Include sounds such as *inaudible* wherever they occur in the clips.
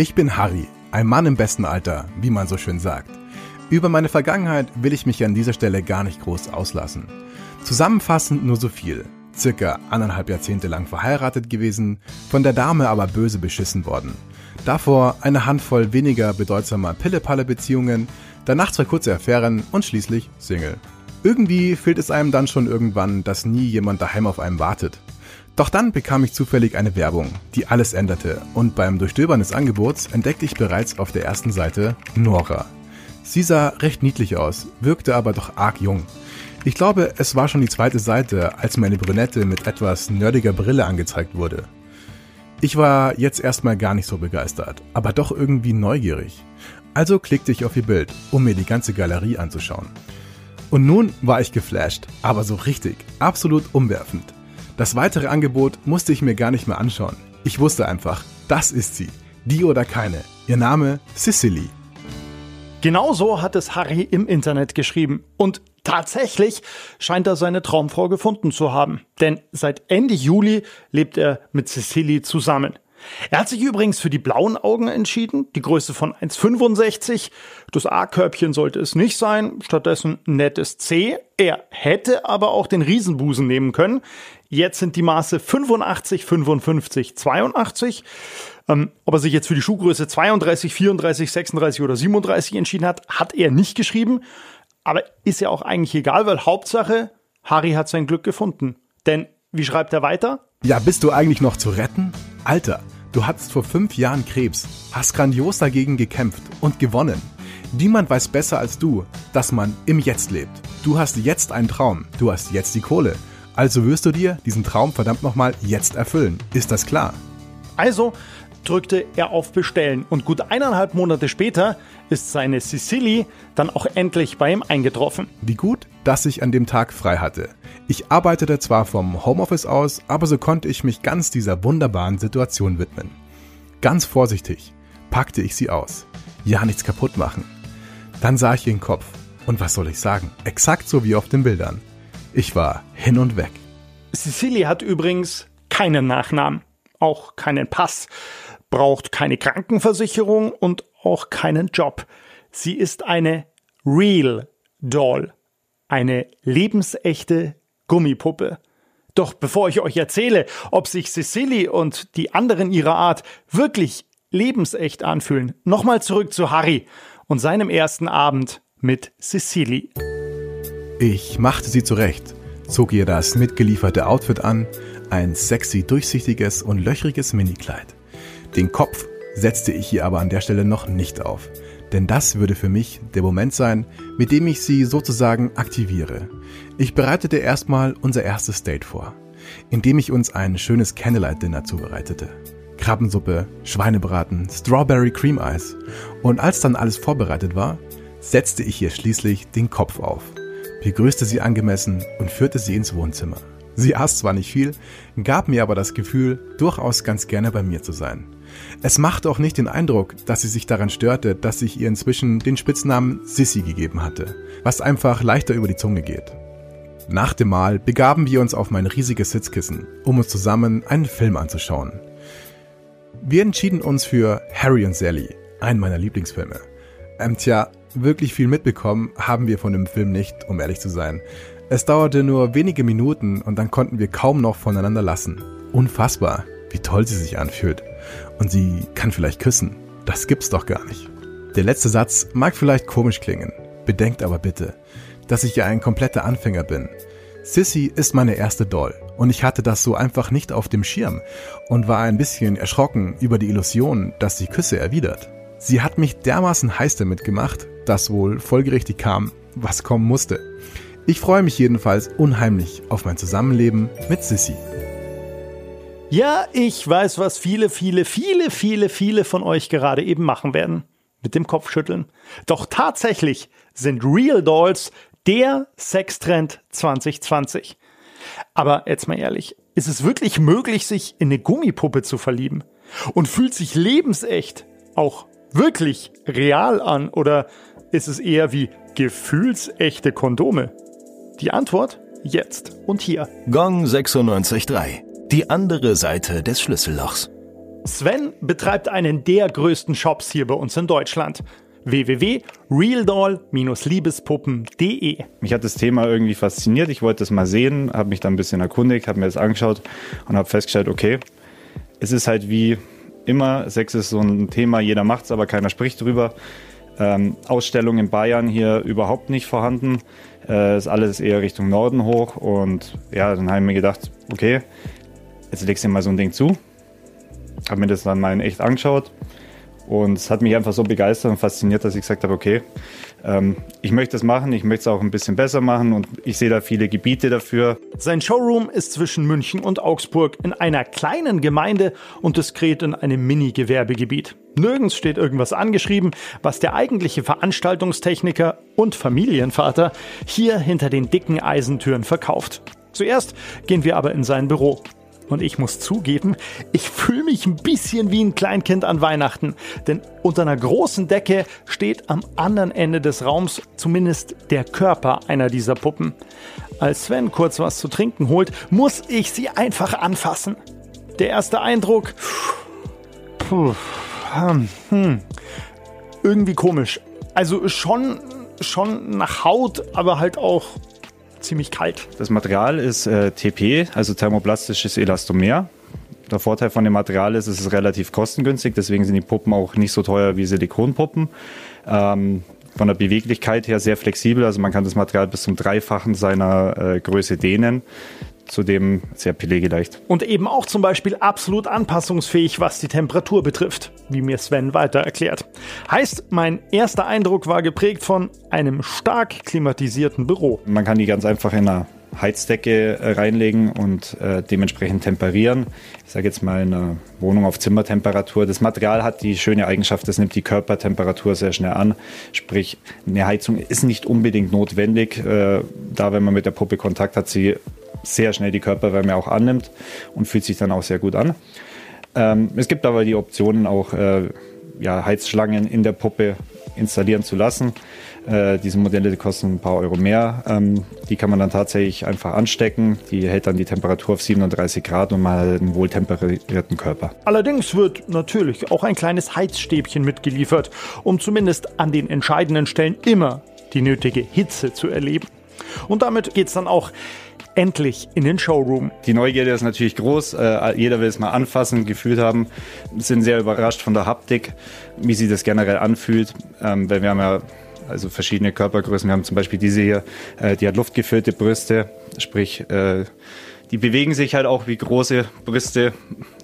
Ich bin Harry, ein Mann im besten Alter, wie man so schön sagt. Über meine Vergangenheit will ich mich an dieser Stelle gar nicht groß auslassen. Zusammenfassend nur so viel. Circa anderthalb Jahrzehnte lang verheiratet gewesen, von der Dame aber böse beschissen worden. Davor eine Handvoll weniger bedeutsamer Pille-Palle-Beziehungen, danach zwei kurze Affären und schließlich Single. Irgendwie fehlt es einem dann schon irgendwann, dass nie jemand daheim auf einem wartet. Doch dann bekam ich zufällig eine Werbung, die alles änderte und beim Durchstöbern des Angebots entdeckte ich bereits auf der ersten Seite Nora. Sie sah recht niedlich aus, wirkte aber doch arg jung. Ich glaube, es war schon die zweite Seite, als meine Brünette mit etwas nerdiger Brille angezeigt wurde. Ich war jetzt erstmal gar nicht so begeistert, aber doch irgendwie neugierig. Also klickte ich auf ihr Bild, um mir die ganze Galerie anzuschauen. Und nun war ich geflasht, aber so richtig, absolut umwerfend. Das weitere Angebot musste ich mir gar nicht mehr anschauen. Ich wusste einfach, das ist sie. Die oder keine. Ihr Name Sicily. Genauso hat es Harry im Internet geschrieben. Und tatsächlich scheint er seine Traumfrau gefunden zu haben. Denn seit Ende Juli lebt er mit Cecily zusammen. Er hat sich übrigens für die blauen Augen entschieden, die Größe von 1,65. Das A-Körbchen sollte es nicht sein, stattdessen nettes C. Er hätte aber auch den Riesenbusen nehmen können. Jetzt sind die Maße 85, 55, 82. Ähm, ob er sich jetzt für die Schuhgröße 32, 34, 36 oder 37 entschieden hat, hat er nicht geschrieben. Aber ist ja auch eigentlich egal, weil Hauptsache, Harry hat sein Glück gefunden. Denn, wie schreibt er weiter? Ja, bist du eigentlich noch zu retten? Alter, du hattest vor fünf Jahren Krebs, hast grandios dagegen gekämpft und gewonnen. Niemand weiß besser als du, dass man im Jetzt lebt. Du hast jetzt einen Traum, du hast jetzt die Kohle. Also wirst du dir diesen Traum verdammt nochmal jetzt erfüllen. Ist das klar? Also drückte er auf Bestellen und gut eineinhalb Monate später ist seine Sicily dann auch endlich bei ihm eingetroffen. Wie gut, dass ich an dem Tag frei hatte. Ich arbeitete zwar vom Homeoffice aus, aber so konnte ich mich ganz dieser wunderbaren Situation widmen. Ganz vorsichtig packte ich sie aus. Ja, nichts kaputt machen. Dann sah ich ihren Kopf. Und was soll ich sagen? Exakt so wie auf den Bildern. Ich war hin und weg. Sicily hat übrigens keinen Nachnamen, auch keinen Pass, braucht keine Krankenversicherung und auch keinen Job. Sie ist eine Real Doll, eine lebensechte Gummipuppe. Doch bevor ich euch erzähle, ob sich Cecily und die anderen ihrer Art wirklich lebensecht anfühlen, nochmal zurück zu Harry und seinem ersten Abend mit Cecily. Ich machte sie zurecht, zog ihr das mitgelieferte Outfit an, ein sexy durchsichtiges und löchriges Minikleid. Den Kopf setzte ich ihr aber an der Stelle noch nicht auf, denn das würde für mich der Moment sein, mit dem ich sie sozusagen aktiviere. Ich bereitete erstmal unser erstes Date vor, indem ich uns ein schönes Candlelight Dinner zubereitete. Krabbensuppe, Schweinebraten, Strawberry Cream Eis. Und als dann alles vorbereitet war, setzte ich ihr schließlich den Kopf auf, begrüßte sie angemessen und führte sie ins Wohnzimmer. Sie aß zwar nicht viel, gab mir aber das Gefühl, durchaus ganz gerne bei mir zu sein. Es machte auch nicht den Eindruck, dass sie sich daran störte, dass ich ihr inzwischen den Spitznamen Sissy gegeben hatte, was einfach leichter über die Zunge geht. Nach dem Mahl begaben wir uns auf mein riesiges Sitzkissen, um uns zusammen einen Film anzuschauen. Wir entschieden uns für Harry und Sally, einen meiner Lieblingsfilme. Ähm, tja, wirklich viel mitbekommen haben wir von dem Film nicht, um ehrlich zu sein. Es dauerte nur wenige Minuten und dann konnten wir kaum noch voneinander lassen. Unfassbar, wie toll sie sich anfühlt. Und sie kann vielleicht küssen. Das gibt's doch gar nicht. Der letzte Satz mag vielleicht komisch klingen. Bedenkt aber bitte, dass ich ja ein kompletter Anfänger bin. Sissy ist meine erste Doll und ich hatte das so einfach nicht auf dem Schirm und war ein bisschen erschrocken über die Illusion, dass sie Küsse erwidert. Sie hat mich dermaßen heiß damit gemacht, dass wohl folgerichtig kam, was kommen musste. Ich freue mich jedenfalls unheimlich auf mein Zusammenleben mit Sissy. Ja, ich weiß, was viele, viele, viele, viele, viele von euch gerade eben machen werden. Mit dem Kopfschütteln. Doch tatsächlich sind Real Dolls der Sextrend 2020. Aber jetzt mal ehrlich, ist es wirklich möglich, sich in eine Gummipuppe zu verlieben? Und fühlt sich lebensecht auch wirklich real an? Oder ist es eher wie gefühlsechte Kondome? Die Antwort jetzt und hier. Gong 96.3 die andere Seite des Schlüssellochs. Sven betreibt einen der größten Shops hier bei uns in Deutschland www.realdoll-liebespuppen.de. Mich hat das Thema irgendwie fasziniert. Ich wollte das mal sehen, habe mich dann ein bisschen erkundigt, habe mir das angeschaut und habe festgestellt, okay, es ist halt wie immer, Sex ist so ein Thema, jeder macht es, aber keiner spricht drüber. Ähm, Ausstellung in Bayern hier überhaupt nicht vorhanden. Äh, ist alles eher Richtung Norden hoch. Und ja, dann habe ich mir gedacht, okay, jetzt legst du mal so ein Ding zu. Habe mir das dann mal in echt angeschaut. Und es hat mich einfach so begeistert und fasziniert, dass ich gesagt habe, okay, ähm, ich möchte es machen, ich möchte es auch ein bisschen besser machen und ich sehe da viele Gebiete dafür. Sein Showroom ist zwischen München und Augsburg in einer kleinen Gemeinde und diskret in einem Mini-Gewerbegebiet. Nirgends steht irgendwas angeschrieben, was der eigentliche Veranstaltungstechniker und Familienvater hier hinter den dicken Eisentüren verkauft. Zuerst gehen wir aber in sein Büro. Und ich muss zugeben, ich fühle mich ein bisschen wie ein Kleinkind an Weihnachten. Denn unter einer großen Decke steht am anderen Ende des Raums zumindest der Körper einer dieser Puppen. Als Sven kurz was zu trinken holt, muss ich sie einfach anfassen. Der erste Eindruck. Puh, hm, irgendwie komisch. Also schon, schon nach Haut, aber halt auch ziemlich kalt. Das Material ist äh, TP, also thermoplastisches Elastomer. Der Vorteil von dem Material ist, es ist relativ kostengünstig, deswegen sind die Puppen auch nicht so teuer wie Silikonpuppen. Ähm, von der Beweglichkeit her sehr flexibel, also man kann das Material bis zum Dreifachen seiner äh, Größe dehnen zudem sehr pflegeleicht. Und eben auch zum Beispiel absolut anpassungsfähig, was die Temperatur betrifft, wie mir Sven weiter erklärt. Heißt, mein erster Eindruck war geprägt von einem stark klimatisierten Büro. Man kann die ganz einfach in einer Heizdecke äh, reinlegen und äh, dementsprechend temperieren. Ich sage jetzt mal in einer Wohnung auf Zimmertemperatur. Das Material hat die schöne Eigenschaft, es nimmt die Körpertemperatur sehr schnell an. Sprich, eine Heizung ist nicht unbedingt notwendig. Äh, da, wenn man mit der Puppe Kontakt hat, sie sehr schnell die Körperwärme auch annimmt und fühlt sich dann auch sehr gut an. Ähm, es gibt aber die Optionen auch äh, ja, Heizschlangen in der Puppe installieren zu lassen. Äh, diese Modelle die kosten ein paar Euro mehr. Ähm, die kann man dann tatsächlich einfach anstecken. Die hält dann die Temperatur auf 37 Grad und man hat einen wohltemperierten Körper. Allerdings wird natürlich auch ein kleines Heizstäbchen mitgeliefert, um zumindest an den entscheidenden Stellen immer die nötige Hitze zu erleben. Und damit geht es dann auch endlich in den Showroom. Die Neugierde ist natürlich groß. Äh, jeder will es mal anfassen, gefühlt haben. Sind sehr überrascht von der Haptik, wie sich das generell anfühlt. Ähm, weil wir haben ja also verschiedene Körpergrößen. Wir haben zum Beispiel diese hier, äh, die hat luftgefüllte Brüste, sprich, äh, die bewegen sich halt auch wie große Brüste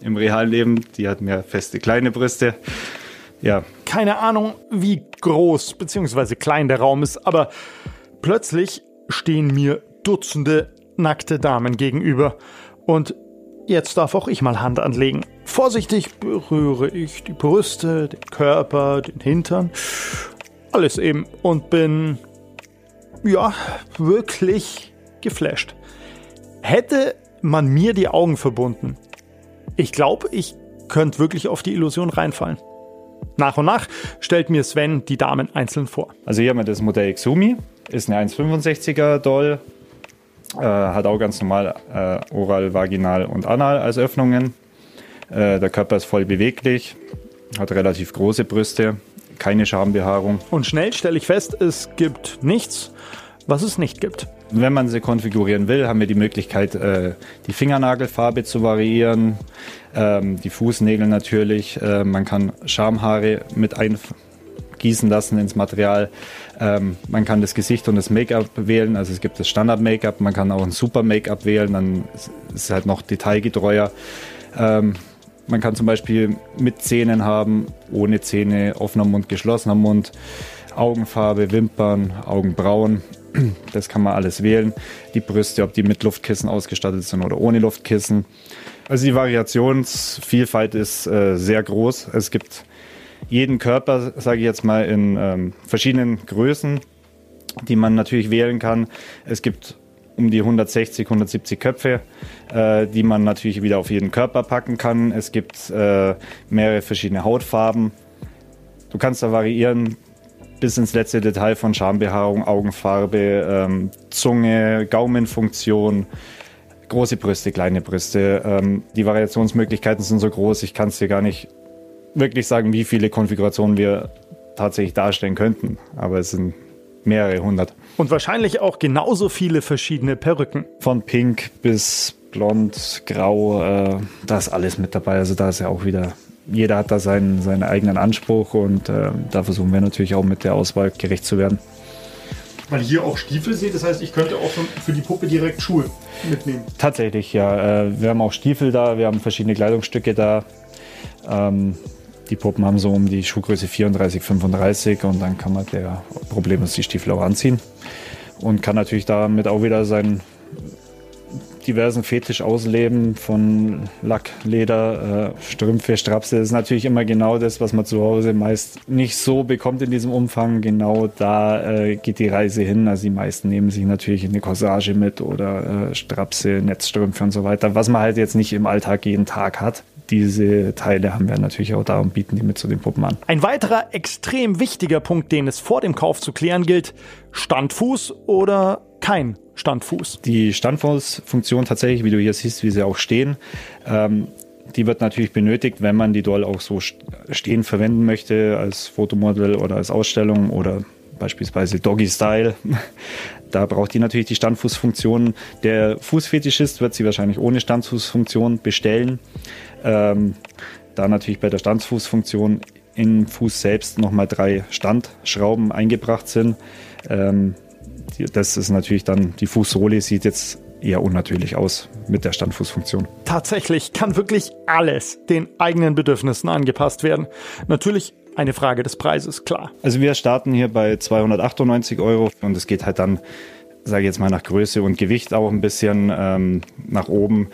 im realen Leben. Die hat mehr feste kleine Brüste. Ja. Keine Ahnung, wie groß bzw. klein der Raum ist, aber plötzlich stehen mir Dutzende nackte Damen gegenüber. Und jetzt darf auch ich mal Hand anlegen. Vorsichtig berühre ich die Brüste, den Körper, den Hintern alles eben und bin, ja, wirklich geflasht. Hätte man mir die Augen verbunden, ich glaube, ich könnte wirklich auf die Illusion reinfallen. Nach und nach stellt mir Sven die Damen einzeln vor. Also hier haben wir das Modell Xumi, ist eine 1,65er Doll, äh, hat auch ganz normal äh, Oral, Vaginal und Anal als Öffnungen. Äh, der Körper ist voll beweglich, hat relativ große Brüste, keine Schambehaarung. Und schnell stelle ich fest, es gibt nichts, was es nicht gibt. Wenn man sie konfigurieren will, haben wir die Möglichkeit, äh, die Fingernagelfarbe zu variieren, ähm, die Fußnägel natürlich. Äh, man kann Schamhaare mit eingießen lassen ins Material. Ähm, man kann das Gesicht und das Make-up wählen. Also es gibt das Standard-Make-up, man kann auch ein Super-Make-up wählen, dann ist es halt noch detailgetreuer. Ähm, man kann zum Beispiel mit Zähnen haben, ohne Zähne, offener Mund, geschlossener Mund, Augenfarbe, Wimpern, Augenbrauen. *clears throat* Das kann man alles wählen. Die Brüste, ob die mit Luftkissen ausgestattet sind oder ohne Luftkissen. Also die Variationsvielfalt ist äh, sehr groß. Es gibt jeden Körper, sage ich jetzt mal, in ähm, verschiedenen Größen, die man natürlich wählen kann. Es gibt um die 160, 170 Köpfe, äh, die man natürlich wieder auf jeden Körper packen kann. Es gibt äh, mehrere verschiedene Hautfarben. Du kannst da variieren bis ins letzte Detail von Schambehaarung, Augenfarbe, ähm, Zunge, Gaumenfunktion, große Brüste, kleine Brüste. Ähm, die Variationsmöglichkeiten sind so groß, ich kann es dir gar nicht wirklich sagen, wie viele Konfigurationen wir tatsächlich darstellen könnten. Aber es sind mehrere hundert. Und wahrscheinlich auch genauso viele verschiedene Perücken. Von pink bis blond, grau, äh, da ist alles mit dabei. Also da ist ja auch wieder, jeder hat da seinen, seinen eigenen Anspruch und äh, da versuchen wir natürlich auch mit der Auswahl gerecht zu werden. Weil hier auch Stiefel seht, das heißt, ich könnte auch für die Puppe direkt Schuhe mitnehmen. Tatsächlich, ja. Äh, wir haben auch Stiefel da, wir haben verschiedene Kleidungsstücke da. Ähm, die Puppen haben so um die Schuhgröße 34, 35 und dann kann man der problemlos die Stiefel auch anziehen und kann natürlich damit auch wieder seinen diversen Fetisch ausleben von Lack, Leder, äh, Strümpfe, Strapse. Das ist natürlich immer genau das, was man zu Hause meist nicht so bekommt in diesem Umfang. Genau da äh, geht die Reise hin. Also die meisten nehmen sich natürlich eine Corsage mit oder äh, Strapse, Netzstrümpfe und so weiter, was man halt jetzt nicht im Alltag jeden Tag hat diese Teile haben wir natürlich auch da und bieten die mit zu den Puppen an. Ein weiterer extrem wichtiger Punkt, den es vor dem Kauf zu klären gilt, Standfuß oder kein Standfuß. Die Standfußfunktion tatsächlich, wie du hier siehst, wie sie auch stehen, ähm, die wird natürlich benötigt, wenn man die Doll auch so stehen verwenden möchte als Fotomodell oder als Ausstellung oder beispielsweise Doggy Style. *laughs* Da braucht die natürlich die Standfußfunktion. Der Fußfetischist wird sie wahrscheinlich ohne Standfußfunktion bestellen. Ähm, da natürlich bei der Standfußfunktion im Fuß selbst nochmal drei Standschrauben eingebracht sind. Ähm, das ist natürlich dann, die Fußsohle sieht jetzt eher unnatürlich aus mit der Standfußfunktion. Tatsächlich kann wirklich alles den eigenen Bedürfnissen angepasst werden. Natürlich eine Frage des Preises, klar. Also wir starten hier bei 298 Euro und es geht halt dann, sage ich jetzt mal, nach Größe und Gewicht auch ein bisschen ähm, nach oben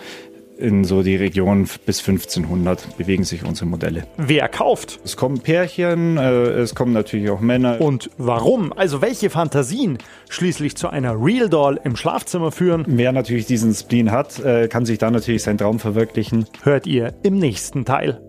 in so die Region bis 1500 bewegen sich unsere Modelle. Wer kauft? Es kommen Pärchen, äh, es kommen natürlich auch Männer. Und warum? Also welche Fantasien schließlich zu einer Real Doll im Schlafzimmer führen? Wer natürlich diesen Spleen hat, äh, kann sich da natürlich seinen Traum verwirklichen. Hört ihr im nächsten Teil.